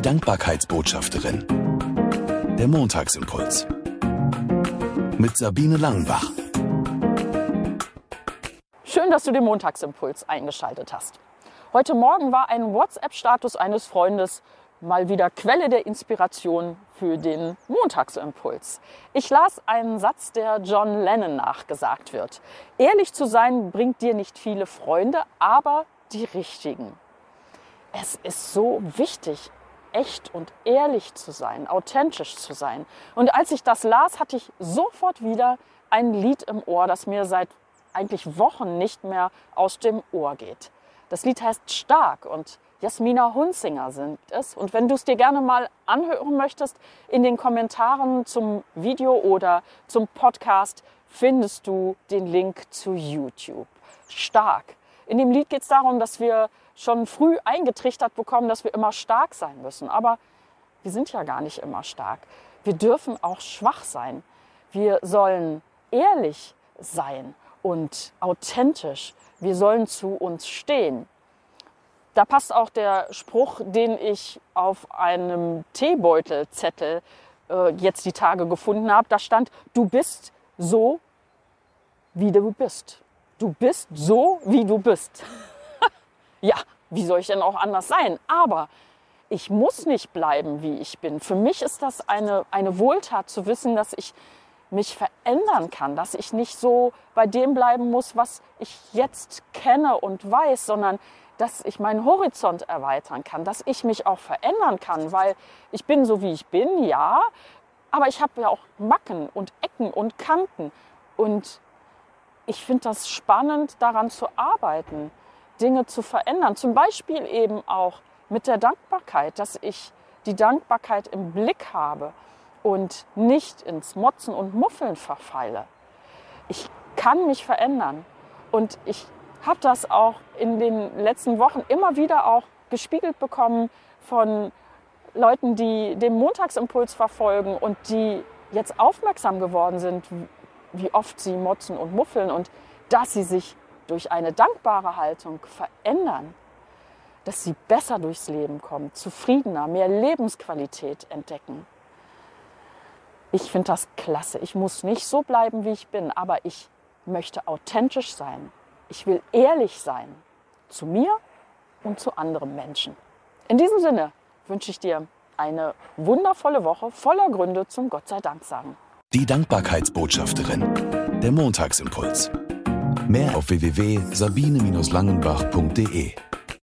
Die Dankbarkeitsbotschafterin. Der Montagsimpuls. Mit Sabine Langenbach. Schön, dass du den Montagsimpuls eingeschaltet hast. Heute Morgen war ein WhatsApp-Status eines Freundes mal wieder Quelle der Inspiration für den Montagsimpuls. Ich las einen Satz, der John Lennon nachgesagt wird. Ehrlich zu sein bringt dir nicht viele Freunde, aber die richtigen. Es ist so wichtig, echt und ehrlich zu sein, authentisch zu sein. Und als ich das las, hatte ich sofort wieder ein Lied im Ohr, das mir seit eigentlich Wochen nicht mehr aus dem Ohr geht. Das Lied heißt Stark und Jasmina Hunzinger sind es. Und wenn du es dir gerne mal anhören möchtest, in den Kommentaren zum Video oder zum Podcast findest du den Link zu YouTube. Stark. In dem Lied geht es darum, dass wir schon früh eingetrichtert bekommen, dass wir immer stark sein müssen. Aber wir sind ja gar nicht immer stark. Wir dürfen auch schwach sein. Wir sollen ehrlich sein und authentisch. Wir sollen zu uns stehen. Da passt auch der Spruch, den ich auf einem Teebeutelzettel äh, jetzt die Tage gefunden habe. Da stand, du bist so, wie du bist. Du bist so, wie du bist. ja, wie soll ich denn auch anders sein? Aber ich muss nicht bleiben, wie ich bin. Für mich ist das eine, eine Wohltat zu wissen, dass ich mich verändern kann, dass ich nicht so bei dem bleiben muss, was ich jetzt kenne und weiß, sondern dass ich meinen Horizont erweitern kann, dass ich mich auch verändern kann, weil ich bin so, wie ich bin, ja, aber ich habe ja auch Macken und Ecken und Kanten und ich finde das spannend, daran zu arbeiten, Dinge zu verändern. Zum Beispiel eben auch mit der Dankbarkeit, dass ich die Dankbarkeit im Blick habe und nicht ins Motzen und Muffeln verfeile. Ich kann mich verändern und ich habe das auch in den letzten Wochen immer wieder auch gespiegelt bekommen von Leuten, die den Montagsimpuls verfolgen und die jetzt aufmerksam geworden sind, wie oft sie motzen und muffeln und dass sie sich durch eine dankbare Haltung verändern, dass sie besser durchs Leben kommen, zufriedener, mehr Lebensqualität entdecken. Ich finde das klasse. Ich muss nicht so bleiben, wie ich bin, aber ich möchte authentisch sein. Ich will ehrlich sein zu mir und zu anderen Menschen. In diesem Sinne wünsche ich dir eine wundervolle Woche voller Gründe zum Gott sei Dank sagen. Die Dankbarkeitsbotschafterin. Der Montagsimpuls. Mehr auf www.sabine-langenbach.de